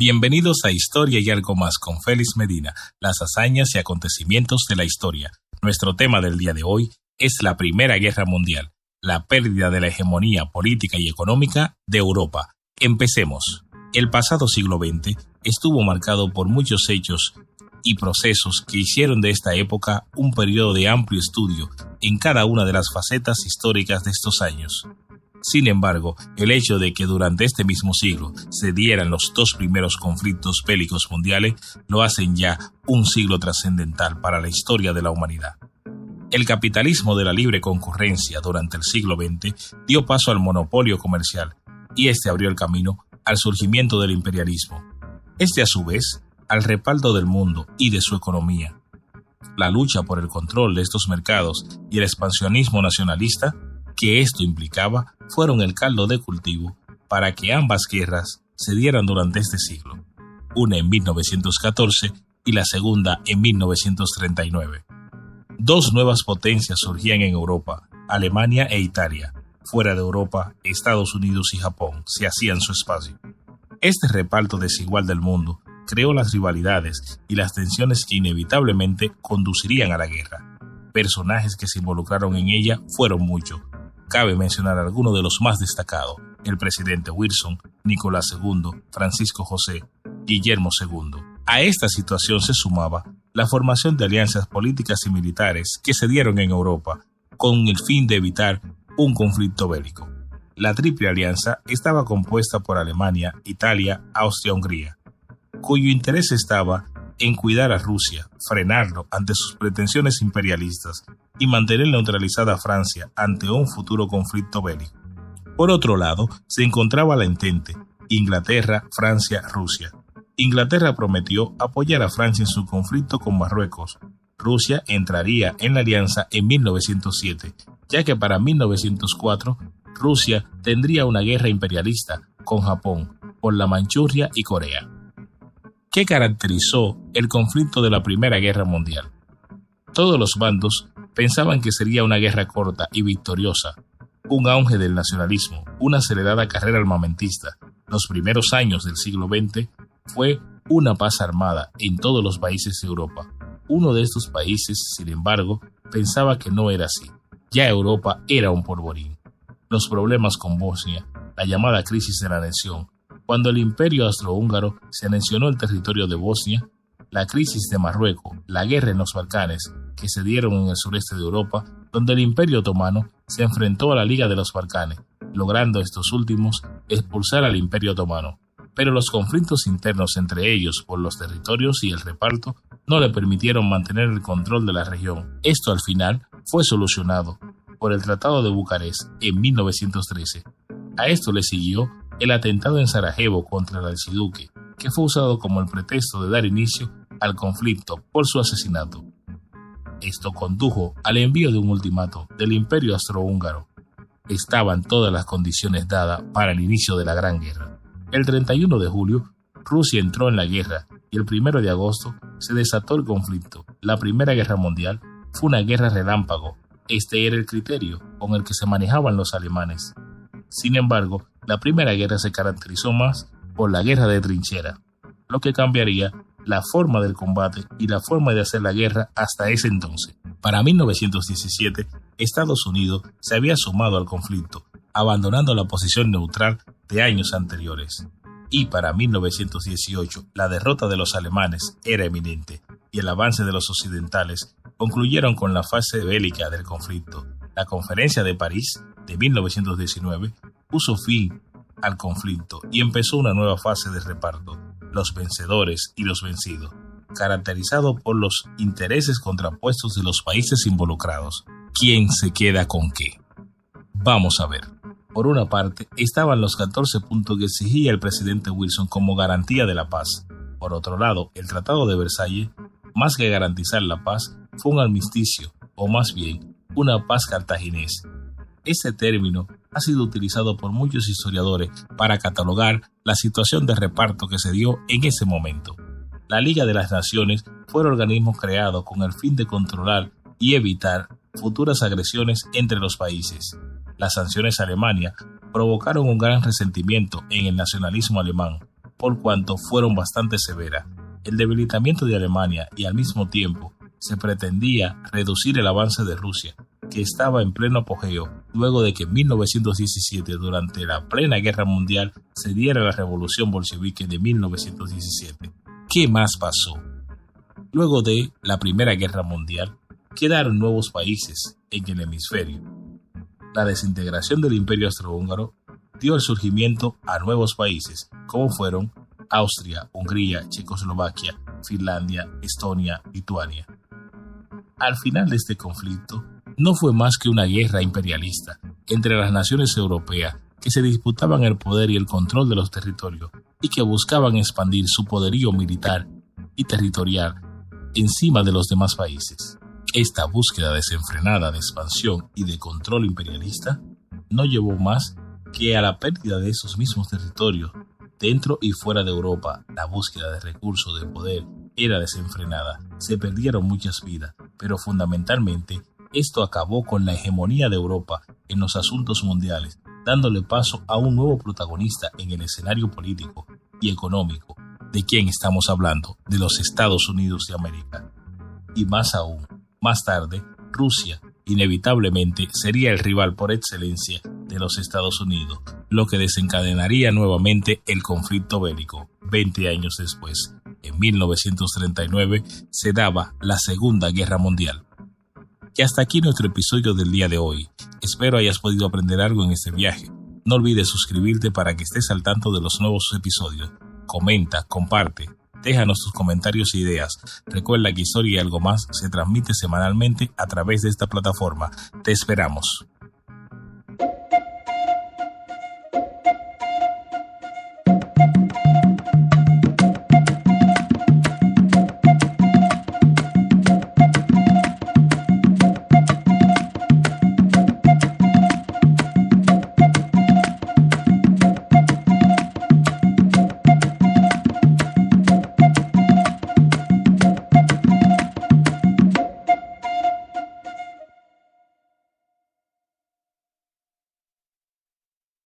Bienvenidos a Historia y algo más con Félix Medina, las hazañas y acontecimientos de la historia. Nuestro tema del día de hoy es la Primera Guerra Mundial, la pérdida de la hegemonía política y económica de Europa. Empecemos. El pasado siglo XX estuvo marcado por muchos hechos y procesos que hicieron de esta época un periodo de amplio estudio en cada una de las facetas históricas de estos años. Sin embargo, el hecho de que durante este mismo siglo se dieran los dos primeros conflictos bélicos mundiales lo hacen ya un siglo trascendental para la historia de la humanidad. El capitalismo de la libre concurrencia durante el siglo XX dio paso al monopolio comercial y este abrió el camino al surgimiento del imperialismo. Este a su vez al respaldo del mundo y de su economía. La lucha por el control de estos mercados y el expansionismo nacionalista que esto implicaba fueron el caldo de cultivo para que ambas guerras se dieran durante este siglo, una en 1914 y la segunda en 1939. Dos nuevas potencias surgían en Europa, Alemania e Italia. Fuera de Europa, Estados Unidos y Japón se hacían su espacio. Este reparto desigual del mundo creó las rivalidades y las tensiones que inevitablemente conducirían a la guerra. Personajes que se involucraron en ella fueron muchos, Cabe mencionar algunos de los más destacados, el presidente Wilson, Nicolás II, Francisco José, Guillermo II. A esta situación se sumaba la formación de alianzas políticas y militares que se dieron en Europa con el fin de evitar un conflicto bélico. La Triple Alianza estaba compuesta por Alemania, Italia, Austria-Hungría, cuyo interés estaba en cuidar a Rusia, frenarlo ante sus pretensiones imperialistas y mantener neutralizada a Francia ante un futuro conflicto bélico. Por otro lado, se encontraba la entente Inglaterra, Francia, Rusia. Inglaterra prometió apoyar a Francia en su conflicto con Marruecos. Rusia entraría en la alianza en 1907, ya que para 1904 Rusia tendría una guerra imperialista con Japón por la Manchuria y Corea. ¿Qué caracterizó el conflicto de la Primera Guerra Mundial? Todos los bandos pensaban que sería una guerra corta y victoriosa, un auge del nacionalismo, una acelerada carrera armamentista. Los primeros años del siglo XX fue una paz armada en todos los países de Europa. Uno de estos países, sin embargo, pensaba que no era así. Ya Europa era un polvorín. Los problemas con Bosnia, la llamada crisis de la nación, cuando el imperio austrohúngaro se anexionó el territorio de Bosnia, la crisis de Marruecos, la guerra en los Balcanes, que se dieron en el sureste de Europa, donde el imperio otomano se enfrentó a la Liga de los Balcanes, logrando estos últimos expulsar al imperio otomano. Pero los conflictos internos entre ellos por los territorios y el reparto no le permitieron mantener el control de la región. Esto al final fue solucionado por el Tratado de Bucarest en 1913. A esto le siguió el atentado en Sarajevo contra el archiduque, que fue usado como el pretexto de dar inicio al conflicto por su asesinato. Esto condujo al envío de un ultimato del imperio austrohúngaro. Estaban todas las condiciones dadas para el inicio de la Gran Guerra. El 31 de julio, Rusia entró en la guerra y el 1 de agosto se desató el conflicto. La Primera Guerra Mundial fue una guerra relámpago. Este era el criterio con el que se manejaban los alemanes. Sin embargo, la Primera Guerra se caracterizó más por la guerra de trinchera, lo que cambiaría la forma del combate y la forma de hacer la guerra hasta ese entonces. Para 1917, Estados Unidos se había sumado al conflicto, abandonando la posición neutral de años anteriores. Y para 1918, la derrota de los alemanes era eminente y el avance de los occidentales concluyeron con la fase bélica del conflicto. La Conferencia de París de 1919 puso fin al conflicto y empezó una nueva fase de reparto, los vencedores y los vencidos, caracterizado por los intereses contrapuestos de los países involucrados. ¿Quién se queda con qué? Vamos a ver. Por una parte, estaban los 14 puntos que exigía el presidente Wilson como garantía de la paz. Por otro lado, el Tratado de Versalles, más que garantizar la paz, fue un armisticio, o más bien, una paz cartaginés. Este término ha sido utilizado por muchos historiadores para catalogar la situación de reparto que se dio en ese momento. La Liga de las Naciones fue el organismo creado con el fin de controlar y evitar futuras agresiones entre los países. Las sanciones a Alemania provocaron un gran resentimiento en el nacionalismo alemán, por cuanto fueron bastante severas. El debilitamiento de Alemania y al mismo tiempo se pretendía reducir el avance de Rusia, que estaba en pleno apogeo luego de que en 1917, durante la plena guerra mundial, se diera la revolución bolchevique de 1917. ¿Qué más pasó? Luego de la Primera Guerra Mundial, quedaron nuevos países en el hemisferio. La desintegración del Imperio Austrohúngaro dio el surgimiento a nuevos países, como fueron Austria, Hungría, Checoslovaquia, Finlandia, Estonia, Lituania. Al final de este conflicto, no fue más que una guerra imperialista entre las naciones europeas que se disputaban el poder y el control de los territorios y que buscaban expandir su poderío militar y territorial encima de los demás países. Esta búsqueda desenfrenada de expansión y de control imperialista no llevó más que a la pérdida de esos mismos territorios dentro y fuera de Europa. La búsqueda de recursos de poder era desenfrenada. Se perdieron muchas vidas, pero fundamentalmente esto acabó con la hegemonía de Europa en los asuntos mundiales, dándole paso a un nuevo protagonista en el escenario político y económico. ¿De quién estamos hablando? De los Estados Unidos de América. Y más aún, más tarde, Rusia inevitablemente sería el rival por excelencia de los Estados Unidos, lo que desencadenaría nuevamente el conflicto bélico 20 años después. En 1939 se daba la Segunda Guerra Mundial. Y hasta aquí nuestro episodio del día de hoy. Espero hayas podido aprender algo en este viaje. No olvides suscribirte para que estés al tanto de los nuevos episodios. Comenta, comparte, déjanos tus comentarios e ideas. Recuerda que Historia y algo más se transmite semanalmente a través de esta plataforma. Te esperamos.